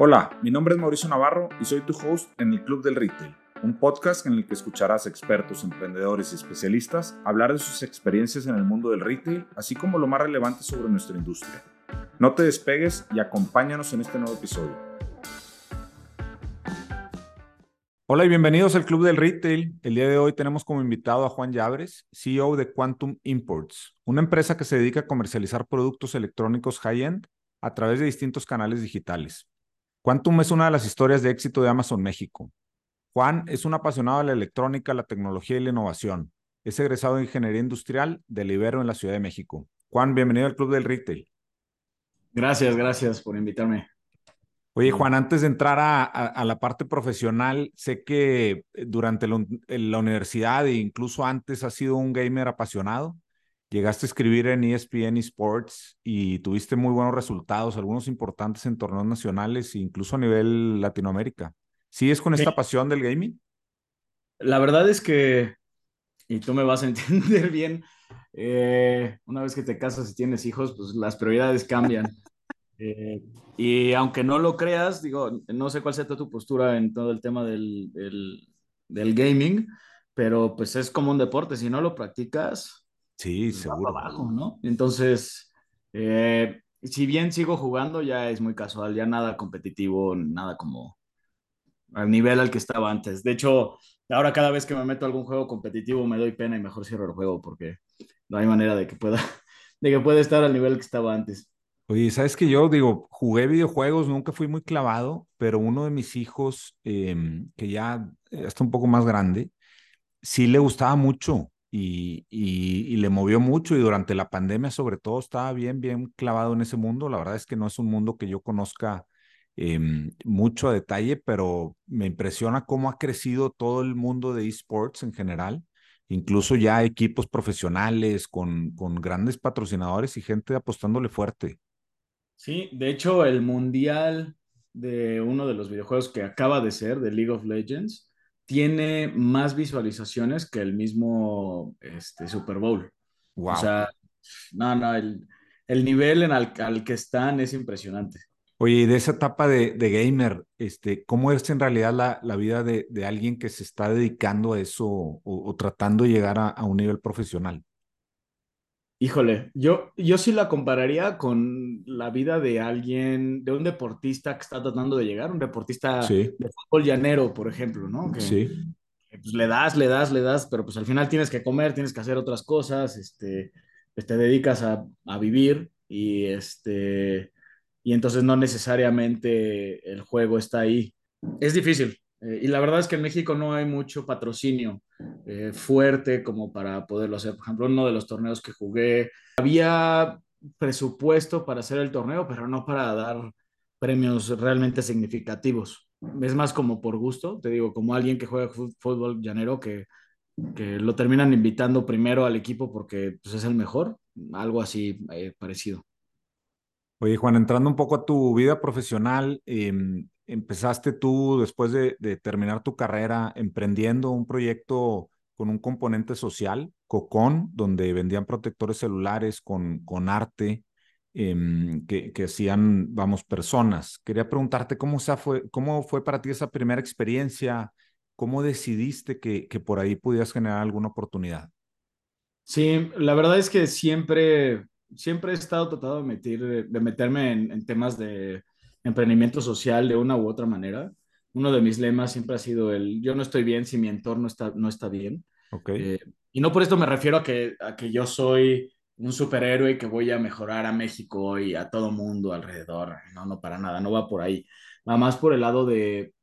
Hola, mi nombre es Mauricio Navarro y soy tu host en el Club del Retail, un podcast en el que escucharás expertos, emprendedores y especialistas hablar de sus experiencias en el mundo del retail, así como lo más relevante sobre nuestra industria. No te despegues y acompáñanos en este nuevo episodio. Hola y bienvenidos al Club del Retail. El día de hoy tenemos como invitado a Juan Llabres, CEO de Quantum Imports, una empresa que se dedica a comercializar productos electrónicos high-end a través de distintos canales digitales. Quantum es una de las historias de éxito de Amazon México. Juan es un apasionado de la electrónica, la tecnología y la innovación. Es egresado de Ingeniería Industrial del Ibero en la Ciudad de México. Juan, bienvenido al Club del Retail. Gracias, gracias por invitarme. Oye, Juan, antes de entrar a, la parte profesional, sé que durante la universidad e incluso antes has sido un gamer apasionado. Llegaste a escribir en ESPN Sports y tuviste muy buenos resultados, algunos importantes en torneos nacionales e incluso a nivel Latinoamérica. ¿Sigues con esta pasión del gaming? La verdad es que, y tú me vas a entender bien, eh, una vez que te casas y tienes hijos, pues las prioridades cambian. Eh, y aunque no lo creas, digo, no sé cuál sea tu postura en todo el tema del, del, gaming, pero pues es como un deporte, si no lo practicas, sí, pues, seguro. Abajo, ¿no? Entonces, eh, si bien sigo jugando, ya es muy casual, ya nada competitivo, nada como al nivel al que estaba antes. De hecho, ahora cada vez que me meto a algún juego competitivo me doy pena y mejor cierro el juego porque no hay manera de que pueda, de que pueda estar al nivel que estaba antes. Oye, sabes que yo digo, jugué videojuegos, nunca fui muy clavado, pero uno de mis hijos, em, que ya está un poco más grande, sí le gustaba mucho y, y, le movió mucho y durante la pandemia sobre todo estaba bien, bien clavado en ese mundo. La verdad es que no es un mundo que yo conozca em, mucho a detalle, pero me impresiona cómo ha crecido todo el mundo de esports en general incluso ya equipos profesionales con, con grandes patrocinadores y gente apostándole fuerte. Sí, de hecho, el mundial de uno de los videojuegos que acaba de ser, de League of Legends, tiene más visualizaciones que el mismo este, Super Bowl. Wow. O sea, no, no, el, nivel en al, que están es impresionante. Oye, y de esa etapa de, gamer, este, ¿cómo es en realidad la, vida de, alguien que se está dedicando a eso o, tratando de llegar a, un nivel profesional? Híjole, yo, yo sí la compararía con la vida de alguien, de un deportista que está tratando de llegar, un deportista de fútbol llanero, por ejemplo, ¿no? Que, sí. pues le das, le das, le das, pero pues al final tienes que comer, tienes que hacer otras cosas, este, pues te dedicas a, a vivir y este, y entonces no necesariamente el juego está ahí. Es difícil, eh, y la verdad es que en México no hay mucho patrocinio eh, fuerte como para poderlo hacer. Por ejemplo, uno de los torneos que jugué, había presupuesto para hacer el torneo, pero no para dar premios realmente significativos. Es más como por gusto, te digo, como alguien que juega fútbol llanero que, que lo terminan invitando primero al equipo porque pues, es el mejor, algo así eh, parecido. Oye, Juan, entrando un poco a tu vida profesional, eh, empezaste tú después de, terminar tu carrera emprendiendo un proyecto con un componente social, Cocón, donde vendían protectores celulares con, con arte em, que, que, hacían, vamos, personas. Quería preguntarte cómo, fue, cómo fue para ti esa primera experiencia, cómo decidiste que, que por ahí pudieras generar alguna oportunidad. Sí, la verdad es que siempre, siempre he estado tratando de, meter, de meterme en temas de emprendimiento social de una u otra manera. Uno de mis lemas siempre ha sido el yo no estoy bien si mi entorno está, no está bien. Okay. Eh, y no por esto me refiero a que, a que yo soy un superhéroe que voy a mejorar a México y a todo mundo alrededor. No, no, para nada, no va por ahí. Va más por el lado de,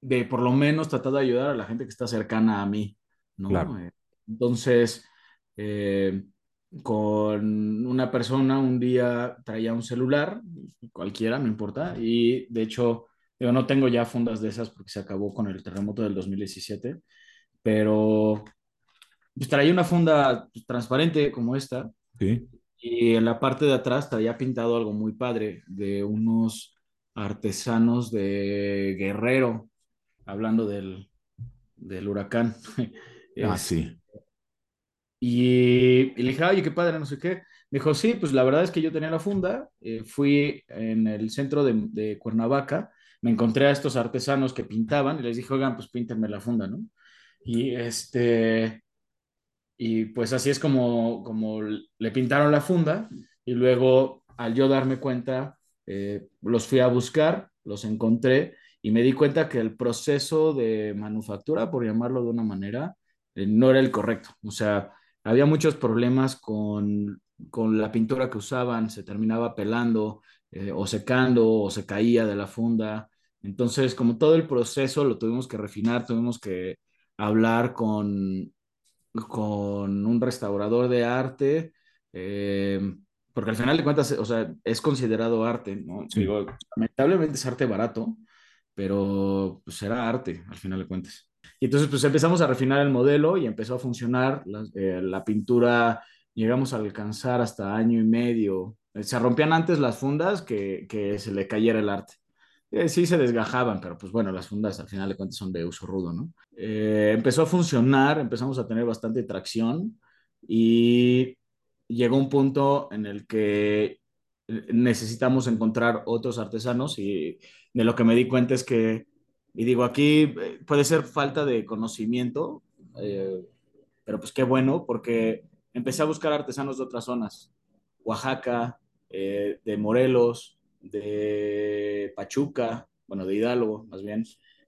de por lo menos tratar de ayudar a la gente que está cercana a mí. ¿no? Claro. Eh, entonces, eh, con una persona un día traía un celular, cualquiera, no importa, y de hecho yo no tengo ya fundas de esas porque se acabó con el terremoto del 2017, pero pues, traía una funda pues, transparente como esta, sí. y en la parte de atrás traía pintado algo muy padre de unos artesanos de Guerrero, hablando del, del huracán. Ah, sí. Y, le dije, oye, qué padre, no sé qué. Me dijo, sí, pues la verdad es que yo tenía la funda, eh, fui en el centro de, Cuernavaca me encontré a estos artesanos que pintaban y les dije, oigan, pues píntenme la funda, ¿no? Y este, y pues así es como, como le pintaron la funda y luego al yo darme cuenta, eh, los fui a buscar, los encontré y me di cuenta que el proceso de manufactura, por llamarlo de una manera, eh, no era el correcto. O sea, había muchos problemas con, con la pintura que usaban, se terminaba pelando eh, o secando o se caía de la funda. Entonces, como todo el proceso lo tuvimos que refinar, tuvimos que hablar con, con un restaurador de arte, eh, porque al final de cuentas, o sea, es considerado arte, ¿no? Sí. Digo, lamentablemente es arte barato, pero pues era arte al final de cuentas. Y entonces pues empezamos a refinar el modelo y empezó a funcionar la, eh, la pintura, llegamos a alcanzar hasta año y medio. Se rompían antes las fundas que, que se le cayera el arte. Eh, sí se desgajaban, pero pues bueno, las fundas al final de cuentas son de uso rudo, ¿no? Eh, empezó a funcionar, empezamos a tener bastante tracción y llegó un punto en el que necesitamos encontrar otros artesanos y de lo que me di cuenta es que, y digo, aquí eh, puede ser falta de conocimiento, eh, pero pues qué bueno, porque empecé a buscar artesanos de otras zonas, Oaxaca, eh, de Morelos, de Pachuca, bueno, de Hidalgo más bien,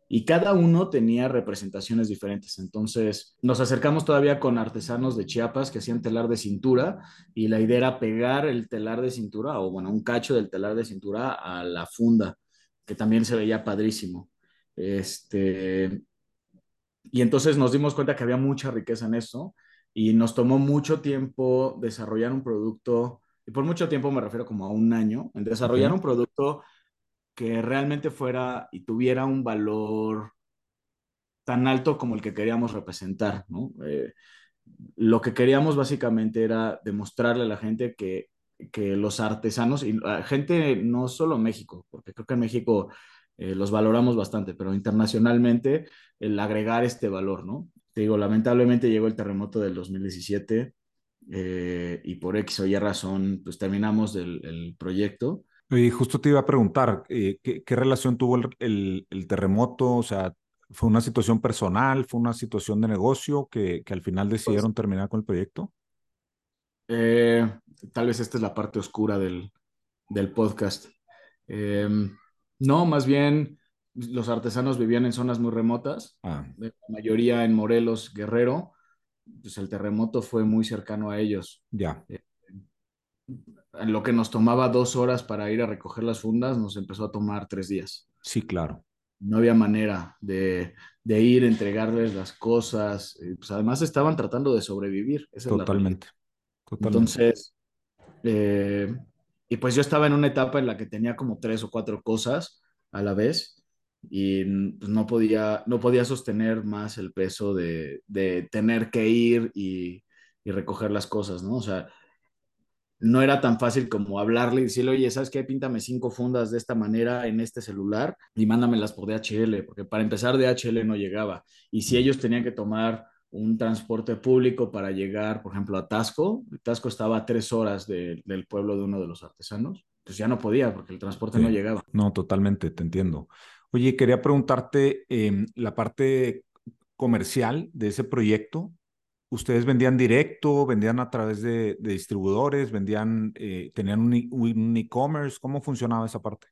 y cada uno tenía representaciones diferentes. Entonces nos acercamos todavía con artesanos de Chiapas que hacían telar de cintura y la idea era pegar el telar de cintura o bueno, un cacho del telar de cintura a la funda, que también se veía padrísimo. Este, y entonces nos dimos cuenta que había mucha riqueza en eso y nos tomó mucho tiempo desarrollar un producto, y por mucho tiempo me refiero como a un año, en desarrollar un producto que realmente fuera y tuviera un valor tan alto como el que queríamos representar, ¿no? Eh, lo que queríamos básicamente era demostrarle a la gente que, que los artesanos, y la gente no solo en México, porque creo que en México eh, los valoramos bastante, pero internacionalmente el agregar este valor, ¿no? Te digo, lamentablemente llegó el terremoto del 2017 eh, y por X o Y razón, pues terminamos el, el proyecto. Y justo te iba a preguntar, eh, ¿qué, qué relación tuvo el, el, el terremoto? O sea, ¿fue una situación personal? ¿Fue una situación de negocio que, que al final Pues decidieron terminar con el proyecto? eh, tal vez esta es la parte oscura del, del podcast. No, más bien los artesanos vivían en zonas muy remotas, Ah, la mayoría en Morelos, Guerrero, pues el terremoto fue muy cercano a ellos. ya, Eh, lo que nos tomaba dos horas para ir a recoger las fundas, nos empezó a tomar tres días. sí, claro, No había manera de, de ir, entregarles las cosas. eh, pues además estaban tratando de sobrevivir, esa es la totalmente, totalmente. Entonces, eh, y pues yo estaba en una etapa en la que tenía como tres o cuatro cosas a la vez y pues, no podía, no podía sostener más el peso de, de tener que ir y, y recoger las cosas, ¿no? O sea, no era tan fácil como hablarle y decirle, oye, ¿sabes qué? Píntame cinco fundas de esta manera en este celular y mándamelas por DHL, porque para empezar DHL no llegaba. Y si ellos tenían que tomar un transporte público para llegar, por ejemplo, a Tasco, Tasco estaba a tres horas de, del pueblo de uno de los artesanos, pues ya no podía porque el transporte no Sí, llegaba. no, totalmente, te entiendo. Oye, quería preguntarte eh, la parte comercial de ese proyecto. ¿Ustedes vendían directo, vendían a través de, distribuidores, vendían, eh, tenían un, un e-commerce? ¿Cómo funcionaba esa parte?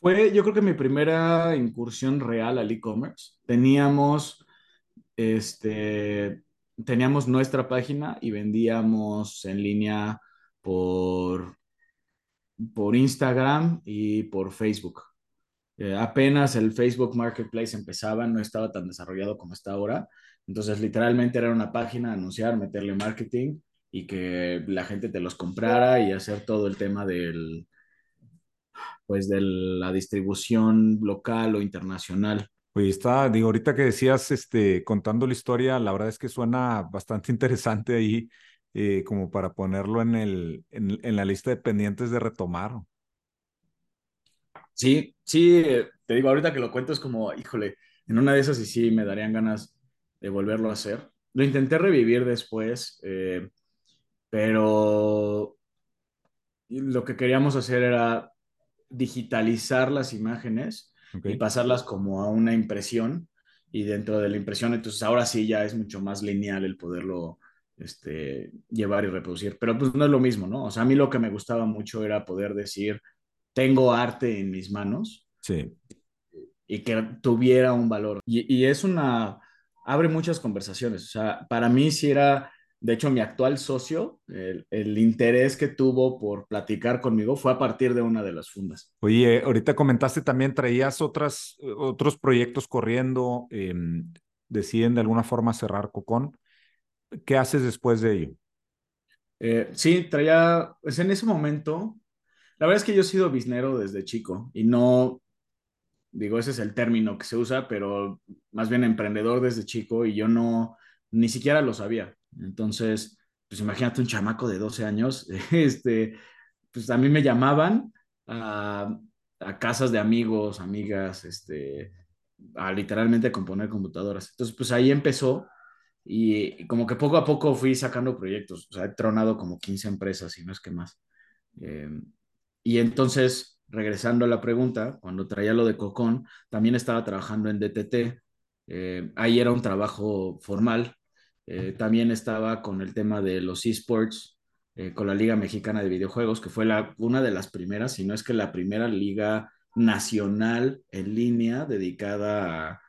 Fue, yo creo que mi primera incursión real al e-commerce. Teníamos, este, teníamos nuestra página y vendíamos en línea por, por Instagram y por Facebook. Eh, apenas el Facebook Marketplace empezaba, no estaba tan desarrollado como está ahora. Entonces, literalmente era una página, anunciar, meterle marketing y que la gente te los comprara y hacer todo el tema del, pues, de la distribución local o internacional. Oye, está, digo, ahorita que decías, este, contando la historia, la verdad es que suena bastante interesante ahí, eh, como para ponerlo en el, en, en la lista de pendientes de retomar. Sí, sí, eh, te digo, ahorita que lo cuento es como, híjole, en una de esas y sí me darían ganas de volverlo a hacer. Lo intenté revivir después, eh, pero lo que queríamos hacer era digitalizar las imágenes y pasarlas como a una impresión y dentro de la impresión, entonces ahora sí ya es mucho más lineal el poderlo este, llevar y reproducir. Pero pues no es lo mismo, ¿no? O sea, a mí lo que me gustaba mucho era poder decir, tengo arte en mis manos. Sí. Y que tuviera un valor. Y, y es una, abre muchas conversaciones. O sea, para mí sí era, de hecho, mi actual socio, el, el, interés que tuvo por platicar conmigo fue a partir de una de las fundas. Oye, ahorita comentaste también, traías otras, otros proyectos corriendo, eh, deciden de alguna forma cerrar Cocón. ¿Qué haces después de ello? Eh, sí, traía, pues en ese momento, la verdad es que yo he sido biznero desde chico y no, digo, ese es el término que se usa, pero más bien emprendedor desde chico y yo no, ni siquiera lo sabía. Entonces, pues imagínate un chamaco de 12 años, este, pues a mí me llamaban a, a casas de amigos, amigas, este, a literalmente componer computadoras. Entonces, pues ahí empezó y, como que poco a poco fui sacando proyectos, o sea, he tronado como 15 empresas y no es que más. Eh, y entonces, regresando a la pregunta, cuando traía lo de Cocón, también estaba trabajando en DTT. Eh, ahí era un trabajo formal. Eh, también estaba con el tema de los esports, eh, con la Liga Mexicana de Videojuegos, que fue una de las primeras, si no es que la primera liga nacional en línea dedicada a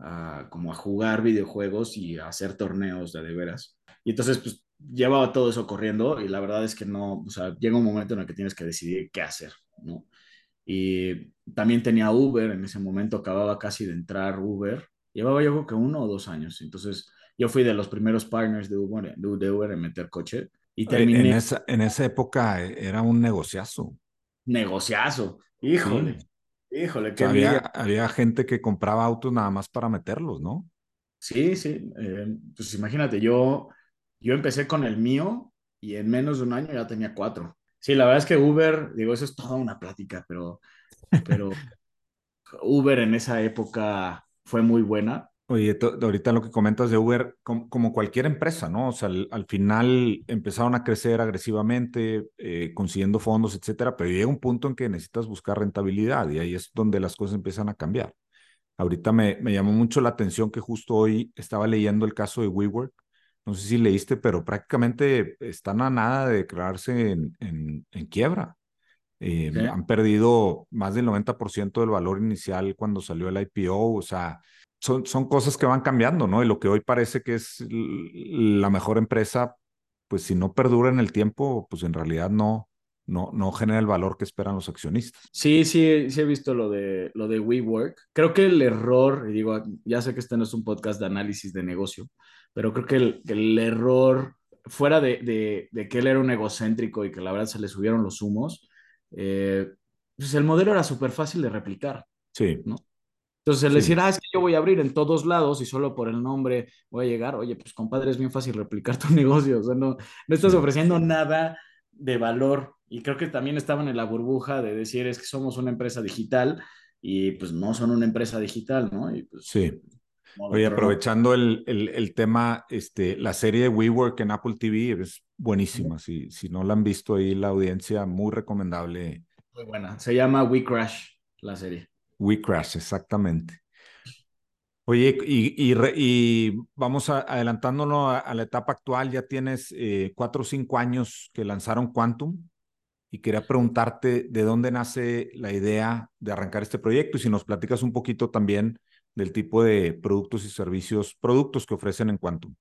a, como a jugar videojuegos y a hacer torneos de de veras. Y entonces, pues llevaba todo eso corriendo y la verdad es que no, o sea, llega un momento en el que tienes que decidir qué hacer, ¿no? Y también tenía Uber, en ese momento acababa casi de entrar Uber, llevaba yo creo que uno o dos años, entonces yo fui de los primeros partners de Uber, de Uber en meter coche y terminé. En esa, en esa época era un negociazo. Negociazo, híjole. Sí. Híjole, qué había, había gente que compraba autos nada más para meterlos, ¿no? Sí, sí. Eh, pues imagínate, yo, yo empecé con el mío y en menos de un año ya tenía cuatro. Sí, la verdad es que Uber, digo, eso es toda una plática, pero, pero Uber en esa época fue muy buena. Oye, ahorita lo que comentas de Uber, como, como cualquier empresa, ¿no? O sea, al, al final empezaron a crecer agresivamente, eh, consiguiendo fondos, etcétera, pero llega un punto en que necesitas buscar rentabilidad y ahí es donde las cosas empiezan a cambiar. Ahorita me, me llamó mucho la atención que justo hoy estaba leyendo el caso de WeWork. No sé si leíste, pero prácticamente están a nada de declararse en, en, en quiebra. Eh, ¿Sí? Han perdido más del 90% del valor inicial cuando salió el IPO, o sea, son, son cosas que van cambiando, ¿no? Y lo que hoy parece que es la mejor empresa, pues si no perdura en el tiempo, pues en realidad no, no, no genera el valor que esperan los accionistas. Sí, sí, sí he visto lo de, lo de WeWork. Creo que el error, y digo, ya sé que este no es un podcast de análisis de negocio, pero creo que el, el error, fuera de, de, de, que él era un egocéntrico y que la verdad se le subieron los humos, eh, pues el modelo era súper fácil de replicar. Sí. ¿no? Entonces, el sí. decir, ah, es que yo voy a abrir en todos lados y solo por el nombre voy a llegar, oye, pues compadre, es bien fácil replicar tu negocio, o sea, no, no estás sí. ofreciendo nada de valor. Y creo que también estaban en la burbuja de decir, es que somos una empresa digital y pues no son una empresa digital, ¿no? Y pues, sí. Oye, aprovechando el, el, el, tema, este, la serie de WeWork en Apple TV es buenísima. Si, si no la han visto ahí, la audiencia, muy recomendable. Muy buena. Se llama We Crash, la serie. We Crash, exactamente. Oye, y, y, y vamos a, adelantándonos a, a, la etapa actual, ya tienes eh, cuatro o cinco años que lanzaron Quantum y quería preguntarte de dónde nace la idea de arrancar este proyecto y si nos platicas un poquito también del tipo de productos y servicios, productos que ofrecen en Quantum.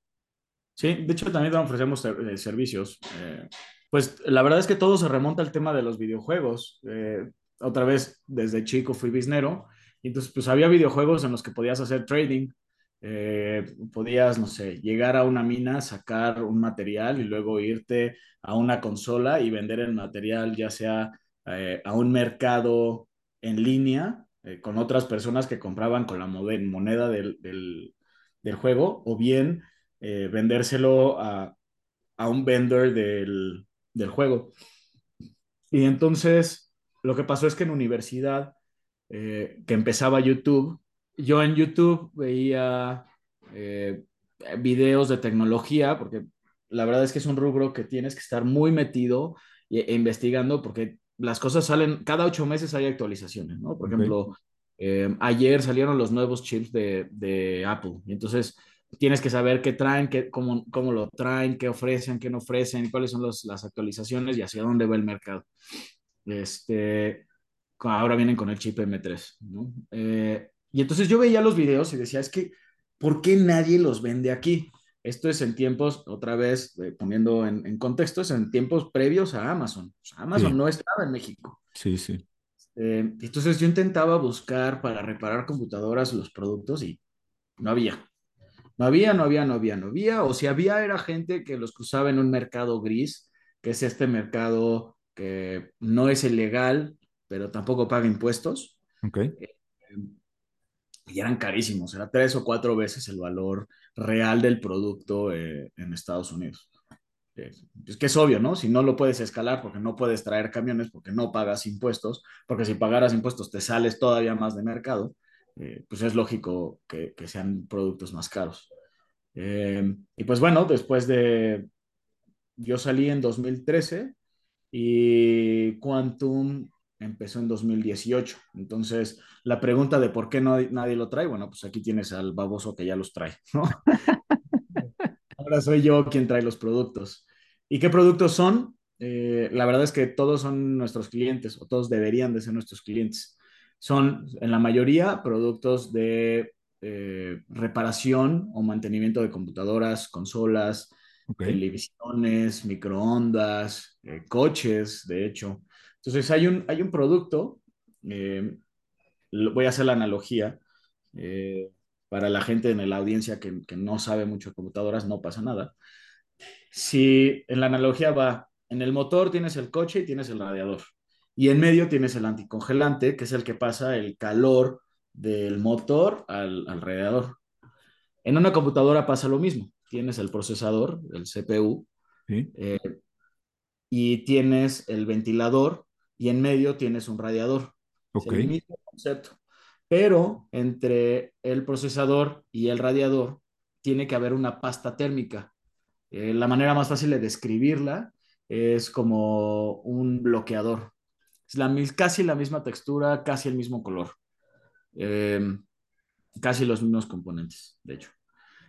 Sí, de hecho también ofrecemos eh, servicios. Eh, pues la verdad es que todo se remonta al tema de los videojuegos. Eh, otra vez, desde chico fui biznero, entonces pues había videojuegos en los que podías hacer trading, podías, no sé, llegar a una mina, sacar un material y luego irte a una consola y vender el material ya sea a un mercado en línea eh, con otras personas que compraban con la moneda del, del, juego o bien eh, vendérselo a, a, un vendor del, del juego. Y entonces lo que pasó es que en universidad, eh, que empezaba YouTube, yo en YouTube veía eh, videos de tecnología, porque la verdad es que es un rubro que tienes que estar muy metido e, e investigando, porque las cosas salen, cada ocho meses hay actualizaciones, ¿no? Por ejemplo, Eh, ayer salieron los nuevos chips de, de, Apple. Y entonces tienes que saber qué traen, qué, cómo, cómo lo traen, qué ofrecen, qué no ofrecen, cuáles son los, las actualizaciones y hacia dónde va el mercado. Este, ahora vienen con el chip M3, ¿no? Eh, y entonces yo veía los videos y decía, es que, ¿por qué nadie los vende aquí? Esto es en tiempos, otra vez eh, poniendo en, en, contexto, es en tiempos previos a Amazon. O sea, Amazon sí. no estaba en México. Sí, sí. Eh, entonces yo intentaba buscar para reparar computadoras los productos y no había. No había, no había, no había, no había. O si había, era gente que los usaba en un mercado gris, que es este mercado que no es ilegal, pero tampoco paga impuestos. Ok. Eh, y eran carísimos, era tres o cuatro veces el valor real del producto eh, en Estados Unidos. Eh, es que es obvio, ¿no? Si no lo puedes escalar porque no puedes traer camiones, porque no pagas impuestos, porque si pagaras impuestos te sales todavía más de mercado, eh, pues es lógico que, sean productos más caros. Y pues bueno, después de... Yo salí en 2013 y Quantum empezó en 2018. Entonces, la pregunta de por qué no, nadie lo trae, bueno, pues aquí tienes al baboso que ya los trae, ¿no? Ahora soy yo quien trae los productos. ¿Y qué productos son? Eh, la verdad es que todos son nuestros clientes, o todos deberían de ser nuestros clientes. Son, en la mayoría, productos de eh, reparación o mantenimiento de computadoras, consolas, okay. televisiones, microondas, eh, coches, de hecho. Entonces, hay un, hay un producto, eh, voy a hacer la analogía, eh, para la gente en la audiencia que, que, no sabe mucho de computadoras, no pasa nada. Si en la analogía va, en el motor tienes el coche y tienes el radiador, y en medio tienes el anticongelante, que es el que pasa el calor del motor al, al radiador. En una computadora pasa lo mismo, tienes el procesador, el CPU, ¿Sí? eh, y tienes el ventilador y en medio tienes un radiador. Ok. Es el mismo concepto. Pero entre el procesador y el radiador tiene que haber una pasta térmica. Eh, la manera más fácil de describirla es como un bloqueador. Es la, casi la misma textura, casi el mismo color. Eh, casi los mismos componentes, de hecho.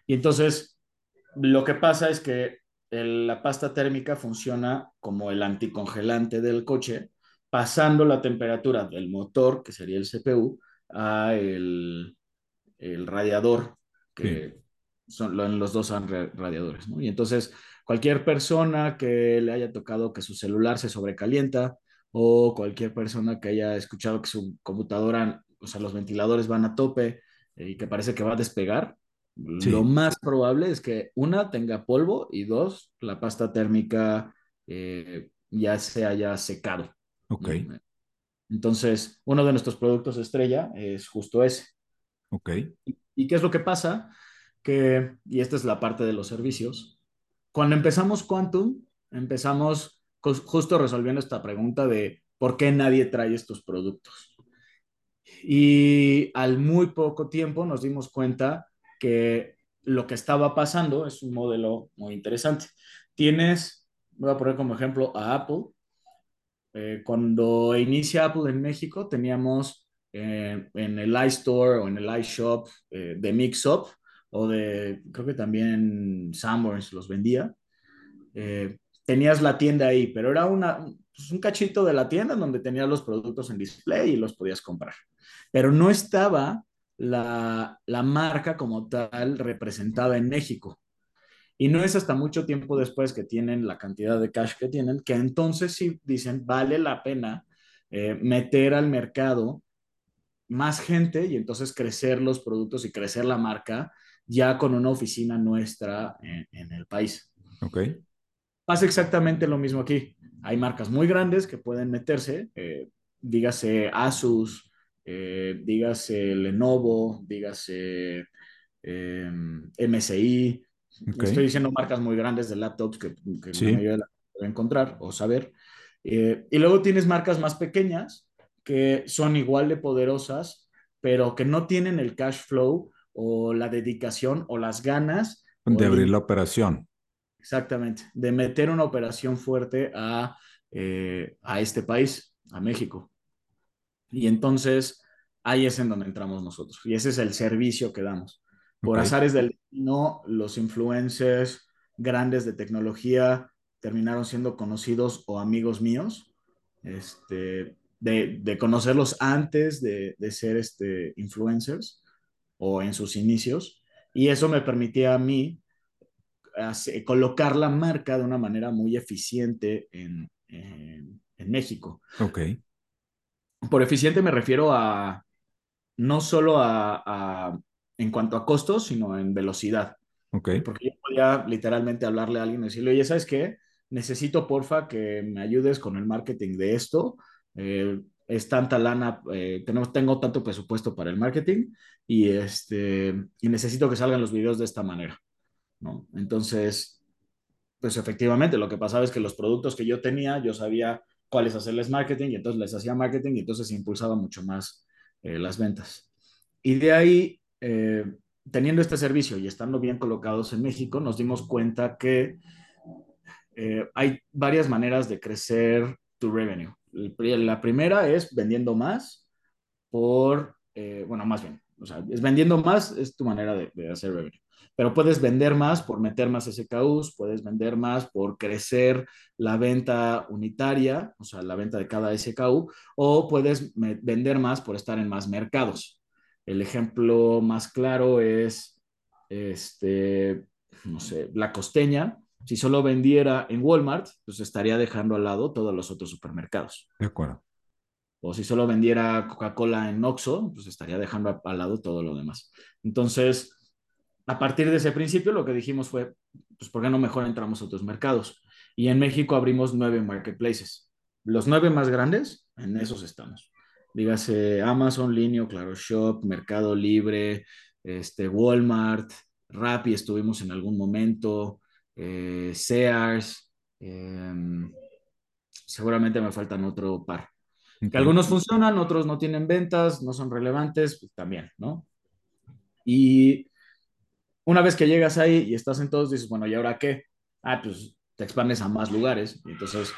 Y entonces, lo que pasa es que el, la pasta térmica funciona como el anticongelante del coche, pasando la temperatura del motor, que sería el CPU, a el, el radiador, que sí. son los dos son radiadores. ¿no? Y entonces, cualquier persona que le haya tocado que su celular se sobrecalienta o cualquier persona que haya escuchado que su computadora, o sea, los ventiladores van a tope y que parece que va a despegar, Sí. Lo más probable es que una tenga polvo y dos, la pasta térmica eh, ya se haya secado. Ok. Entonces, uno de nuestros productos estrella es justo ese. Ok. ¿Y, ¿Y qué es lo que pasa? Que, y esta es la parte de los servicios, cuando empezamos Quantum, empezamos justo resolviendo esta pregunta de por qué nadie trae estos productos. Y al muy poco tiempo nos dimos cuenta que lo que estaba pasando es un modelo muy interesante. Tienes, voy a poner como ejemplo a Apple. Eh, cuando inicia Apple en México, teníamos eh, en el iStore o en el iShop eh, de Mixup o de, creo que también Sanborns los vendía. Eh, tenías la tienda ahí, pero era una, pues un cachito de la tienda donde tenías los productos en display y los podías comprar. Pero no estaba la, la, marca como tal representada en México. Y no es hasta mucho tiempo después que tienen la cantidad de cash que tienen, que entonces sí dicen, vale la pena eh, meter al mercado más gente y entonces crecer los productos y crecer la marca ya con una oficina nuestra en, en el país. Ok. Pasa exactamente lo mismo aquí. Hay marcas muy grandes que pueden meterse, eh, dígase Asus, eh, dígase Lenovo, dígase MSI. Okay. Estoy diciendo marcas muy grandes de laptops que, que sí. la mayoría de la puede encontrar o saber. Eh, y luego tienes marcas más pequeñas que son igual de poderosas, pero que no tienen el cash flow o la dedicación o las ganas de abrir la operación. Exactamente, de meter una operación fuerte a, eh, a este país, a México. Y entonces, ahí es en donde entramos nosotros. Y ese es el servicio que damos. Por Ok, azares del destino, los influencers grandes de tecnología terminaron siendo conocidos o amigos míos, este, de, de conocerlos antes de, de ser este, influencers o en sus inicios. Y eso me permitía a mí colocar la marca de una manera muy eficiente en, en, en México. ok, Por eficiente me refiero a no solo a, a- en cuanto a costos, sino en velocidad. ok, Eh, Porque yo podía literalmente hablarle a alguien y decirle, oye, ¿sabes qué? Necesito, porfa, que me ayudes con el marketing de esto. Eh, es tanta lana, eh, tenemos, tengo tanto presupuesto para el marketing y, este, y necesito que salgan los videos de esta manera, ¿no? Entonces, pues efectivamente, lo que pasaba es que los productos que yo tenía, yo sabía cuáles hacerles marketing y entonces les hacía marketing y entonces impulsaba mucho más eh, las ventas. Y de ahí, eh, teniendo este servicio y estando bien colocados en México, nos dimos cuenta que eh, hay varias maneras de crecer tu revenue. La primera es vendiendo más por, eh, bueno, más bien, o sea, es vendiendo más es tu manera de, de hacer revenue. Pero puedes vender más por meter más SKUs, puedes vender más por crecer la venta unitaria, o sea, la venta de cada SKU, o puedes vender más por estar en más mercados. El ejemplo más claro es, este, no sé, la costeña. Si solo vendiera en Walmart, pues estaría dejando al lado todos los otros supermercados. de acuerdo. O si solo vendiera Coca-Cola en Oxxo, pues estaría dejando al lado todo lo demás. Entonces, a partir de ese principio, lo que dijimos fue, pues, ¿por qué no mejor entramos a otros mercados? Y en México abrimos nueve marketplaces. Los nueve más grandes, en esos estamos. Dígase Amazon, Linio, Claro Shop, Mercado Libre, este, Walmart, Rappi estuvimos en algún momento, eh, Sears, eh, seguramente me faltan otro par. Que algunos funcionan, otros no tienen ventas, no son relevantes, pues también, ¿no? Y una vez que llegas ahí y estás en todos, dices, bueno, ¿y ahora qué? Ah, pues te expandes a más lugares. Y entonces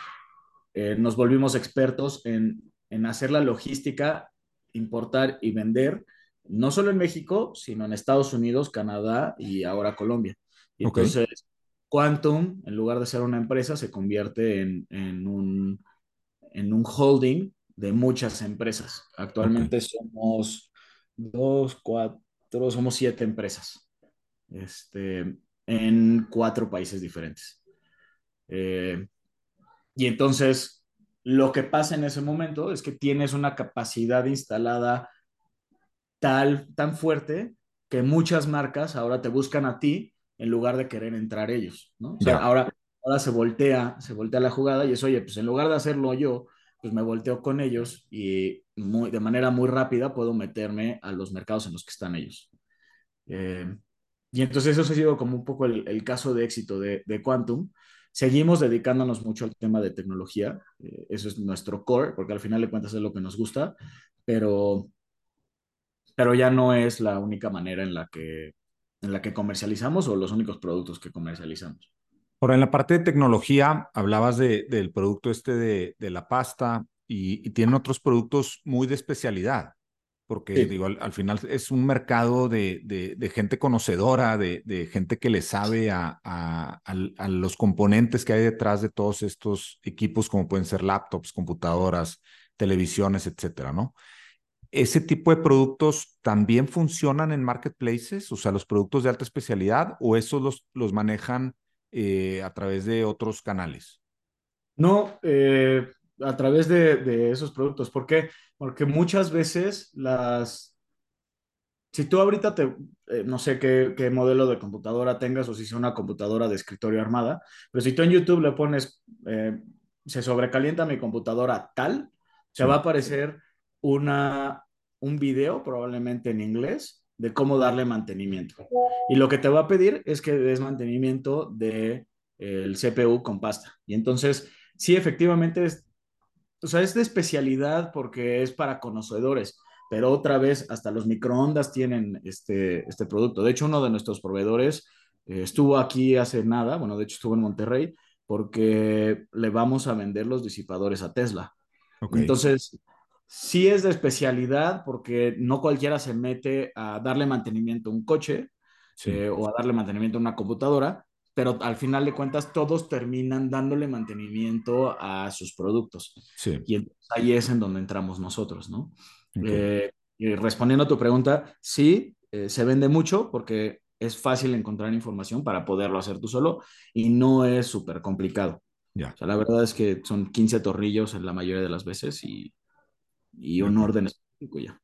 eh, nos volvimos expertos en, en hacer la logística, importar y vender, no solo en México, sino en Estados Unidos, Canadá y ahora Colombia. Y entonces Quantum, en lugar de ser una empresa, se convierte en, en un, en un holding de muchas empresas. Actualmente somos dos, cuatro, somos siete empresas este, en cuatro países diferentes. Eh, y entonces, lo que pasa en ese momento es que tienes una capacidad instalada tal, tan fuerte que muchas marcas ahora te buscan a ti en lugar de querer entrar ellos, ¿no? O sea, ahora, ahora se voltea, se voltea la jugada y es, oye, pues en lugar de hacerlo yo, pues me volteo con ellos y muy, de manera muy rápida puedo meterme a los mercados en los que están ellos. Eh, y entonces eso ha sido como un poco el, el caso de éxito de, de, Quantum. Seguimos dedicándonos mucho al tema de tecnología, eh, eso es nuestro core, porque al final de cuentas es lo que nos gusta, pero, pero ya no es la única manera en la que, en la que comercializamos o los únicos productos que comercializamos. Ahora, en la parte de tecnología, hablabas de, del producto este de, de la pasta y, y, tienen otros productos muy de especialidad, porque Sí. digo, al, al final es un mercado de, de, de gente conocedora, de, de, gente que le sabe a, a, los componentes que hay detrás de todos estos equipos, como pueden ser laptops, computadoras, televisiones, etcétera, ¿no? ¿Ese tipo de productos también funcionan en marketplaces? O sea, los productos de alta especialidad, o esos los, los manejan eh, a través de otros canales? No, eh, a través de, de, esos productos. ¿Por qué? Porque muchas veces las... Si tú ahorita te, eh, no sé qué, qué, modelo de computadora tengas o si es una computadora de escritorio armada, pero si tú en YouTube le pones, eh, se sobrecalienta mi computadora tal, te Sí. va a aparecer una, un video, probablemente en inglés, de cómo darle mantenimiento. Y lo que te va a pedir es que des mantenimiento de el CPU con pasta. Y entonces, sí, efectivamente, es, o sea, es de especialidad porque es para conocedores, pero otra vez, hasta los microondas tienen este, este producto. De hecho, uno de nuestros proveedores eh, estuvo aquí hace nada, bueno, de hecho estuvo en Monterrey, porque le vamos a vender los disipadores a Tesla. Entonces, Sí es de especialidad porque no cualquiera se mete a darle mantenimiento a un coche Sí, eh, o a darle mantenimiento a una computadora, pero al final de cuentas todos terminan dándole mantenimiento a sus productos. sí, Y entonces ahí es en donde entramos nosotros, ¿no? ok, Eh, y respondiendo a tu pregunta, sí, eh, se vende mucho porque es fácil encontrar información para poderlo hacer tú solo y no es súper complicado. O sea, la verdad es que son 15 tornillos en la mayoría de las veces y, y un ok. orden específico ya.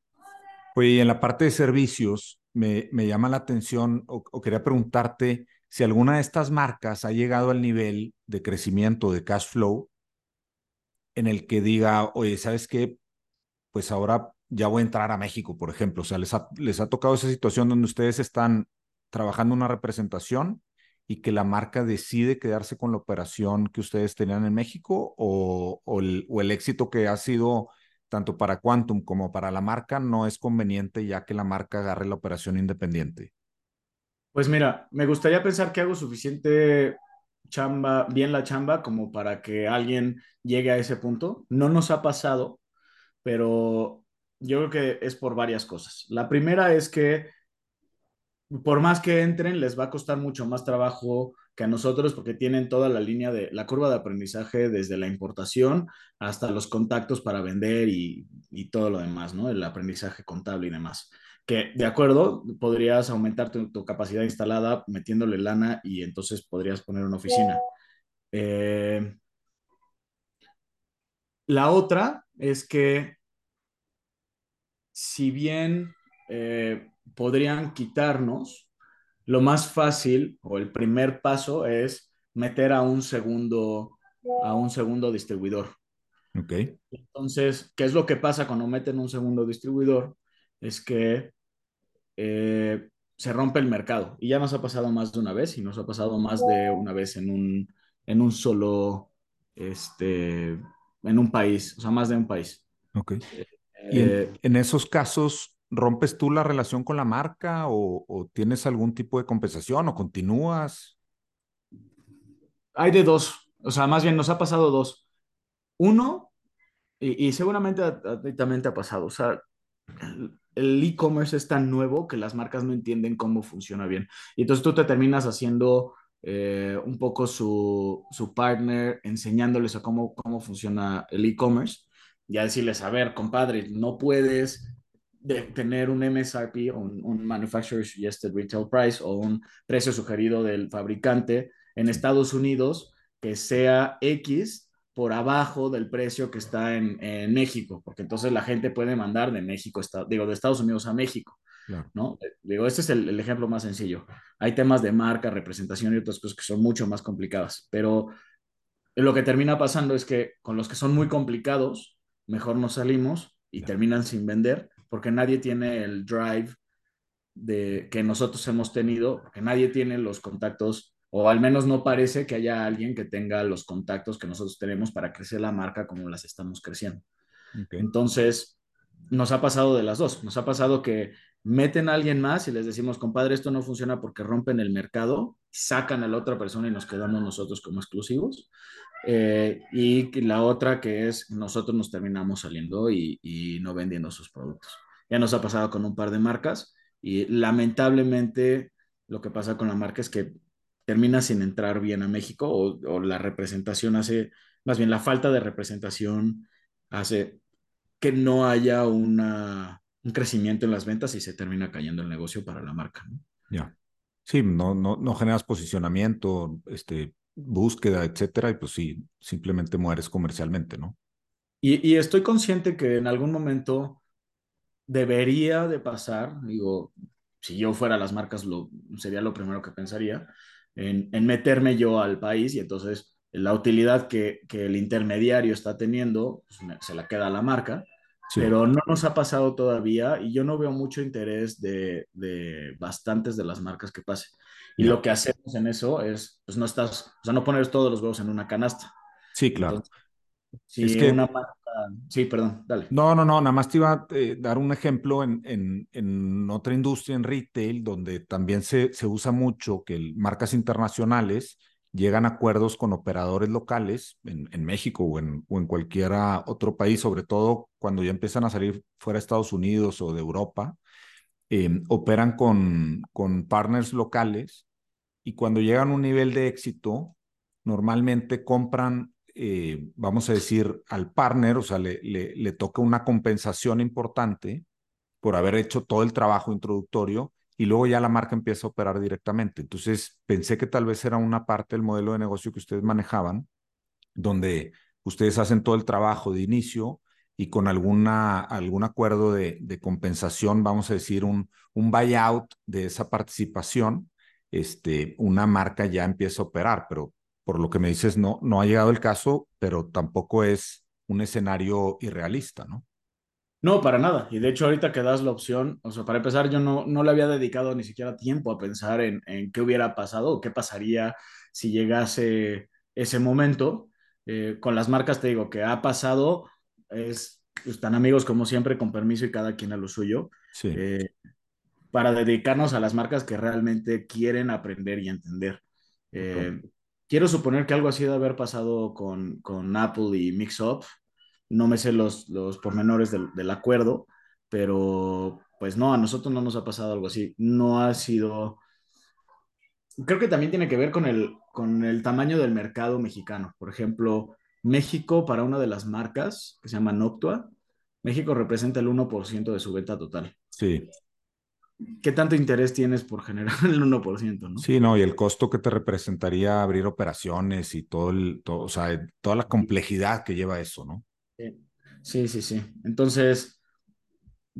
Oye, y en la parte de servicios, me, me llama la atención o, o quería preguntarte si alguna de estas marcas ha llegado al nivel de crecimiento de cash flow en el que diga, oye, ¿sabes qué? Pues ahora ya voy a entrar a México, por ejemplo. O sea, les ha, les ha tocado esa situación donde ustedes están trabajando una representación y que la marca decide quedarse con la operación que ustedes tenían en México o, o, el, o el éxito que ha sido tanto para Quantum como para la marca no es conveniente ya que la marca agarre la operación independiente. Pues mira, me gustaría pensar que hago suficiente chamba, bien la chamba, como para que alguien llegue a ese punto. No nos ha pasado, pero yo creo que es por varias cosas. La primera es que por más que entren, les va a costar mucho más trabajo que a nosotros porque tienen toda la línea de la curva de aprendizaje desde la importación hasta los contactos para vender y, y todo lo demás, ¿no? El aprendizaje contable y demás. Que de acuerdo, podrías aumentar tu, tu capacidad instalada metiéndole lana y entonces podrías poner una oficina. Eh, la otra es que si bien eh, podrían quitarnos, lo más fácil o el primer paso es meter a un segundo, a un segundo distribuidor. Ok, Entonces, ¿qué es lo que pasa cuando meten un segundo distribuidor? Es que eh, se rompe el mercado. Y ya nos ha pasado más de una vez y nos ha pasado más de una vez en un, en un solo, este, en un país, o sea, más de un país. ok. Y en, Eh, en esos casos, ¿rompes tú la relación con la marca o, o tienes algún tipo de compensación o continúas? hay de dos, o sea, más bien nos ha pasado dos. Uno, y, y seguramente a, a ti también te ha pasado, o sea, el e-commerce es tan nuevo que las marcas no entienden cómo funciona bien. Y entonces tú te terminas haciendo eh, un poco su, su partner, enseñándoles a cómo, cómo funciona el e-commerce. Ya decirles, a ver, compadre, no puedes de tener un MSRP, un, un Manufacturer Suggested Retail Price o un precio sugerido del fabricante en Estados Unidos que sea X por abajo del precio que está en, en México, porque entonces la gente puede mandar de México, está, digo, de Estados Unidos a México, claro. ¿no? Digo, este es el, el, ejemplo más sencillo. Hay temas de marca, representación y otras cosas que son mucho más complicadas, pero lo que termina pasando es que con los que son muy complicados, mejor nos salimos y Ya, terminan sin vender, porque nadie tiene el drive de que nosotros hemos tenido, porque nadie tiene los contactos, o al menos no parece que haya alguien que tenga los contactos que nosotros tenemos para crecer la marca como las estamos creciendo. Entonces, nos ha pasado de las dos. Nos ha pasado que meten a alguien más y les decimos, compadre, esto no funciona porque rompen el mercado, sacan a la otra persona y nos quedamos nosotros como exclusivos. Eh, y la otra que es nosotros nos terminamos saliendo y, y, no vendiendo sus productos. Ya nos ha pasado con un par de marcas y lamentablemente lo que pasa con la marca es que termina sin entrar bien a México o, o la representación hace, más bien la falta de representación hace que no haya una, un crecimiento en las ventas y se termina cayendo el negocio para la marca. ¿no? ya. Sí, no, no, no generas posicionamiento, este, búsqueda, etcétera, y pues sí, simplemente mueres comercialmente, ¿no? Y, y estoy consciente que en algún momento debería de pasar, digo, si yo fuera las marcas, lo, sería lo primero que pensaría, en, en meterme yo al país y entonces la utilidad que, que el intermediario está teniendo pues, se la queda a la marca, Sí, pero no nos ha pasado todavía y yo no veo mucho interés de, de bastantes de las marcas que pase. Y lo que hacemos en eso es, pues no estás, o sea, no poner todos los huevos en una canasta. Sí, claro. Entonces, Es una sí, perdón, dale. No, no, no, nada más te iba a eh, dar un ejemplo en, en, en, otra industria, en retail, donde también se, se usa mucho que el, marcas internacionales llegan a acuerdos con operadores locales en, en México o en, o en cualquier otro país, sobre todo cuando ya empiezan a salir fuera de Estados Unidos o de Europa, eh, operan con, con partners locales y cuando llegan a un nivel de éxito, normalmente compran, eh, vamos a decir, al partner, o sea, le, le, toca una compensación importante por haber hecho todo el trabajo introductorio y luego ya la marca empieza a operar directamente. Entonces, pensé que tal vez era una parte del modelo de negocio que ustedes manejaban, donde ustedes hacen todo el trabajo de inicio y con alguna, algún acuerdo de, de compensación, vamos a decir, un, un buyout de esa participación, este, una marca ya empieza a operar, pero por lo que me dices, no, no ha llegado el caso, pero tampoco es un escenario irrealista, ¿no? No, para nada. Y de hecho, ahorita que das la opción, o sea, para empezar, yo no, no le había dedicado ni siquiera tiempo a pensar en, en qué hubiera pasado o qué pasaría si llegase ese momento. Eh, con las marcas te digo que ha pasado, es, están amigos como siempre, con permiso y cada quien a lo suyo, Sí, eh, para dedicarnos a las marcas que realmente quieren aprender y entender. Eh, quiero suponer que algo así de haber pasado con, con Apple y Mixup, no me sé los, los pormenores del, del acuerdo, pero pues no, a nosotros no nos ha pasado algo así. No ha sido, creo que también tiene que ver con el, con el tamaño del mercado mexicano. Por ejemplo, México para una de las marcas que se llama Noctua, México representa el uno por ciento de su venta total. Sí, ¿Qué tanto interés tienes por generar el uno por ciento, no? sí, no, y el costo que te representaría abrir operaciones y todo el, todo, o sea, toda la complejidad que lleva eso, ¿no? Sí, sí, sí. Entonces,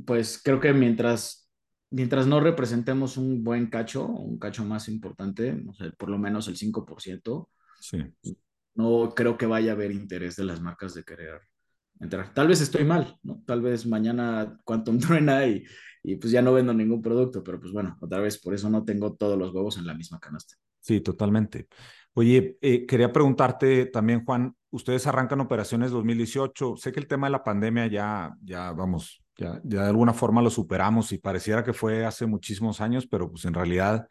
pues creo que mientras, mientras no representemos un buen cacho, un cacho más importante, no sé, por lo menos el 5%, Sí, no creo que vaya a haber interés de las marcas de querer entrar. Tal vez estoy mal, ¿no? Tal vez mañana Quantum truena y, y pues ya no vendo ningún producto, pero pues bueno, otra vez por eso no tengo todos los huevos en la misma canasta. sí, totalmente. Oye, eh, quería preguntarte también, Juan, ustedes arrancan operaciones 2018. Sé que el tema de la pandemia ya, ya, vamos, ya, ya de alguna forma lo superamos y pareciera que fue hace muchísimos años, pero pues en realidad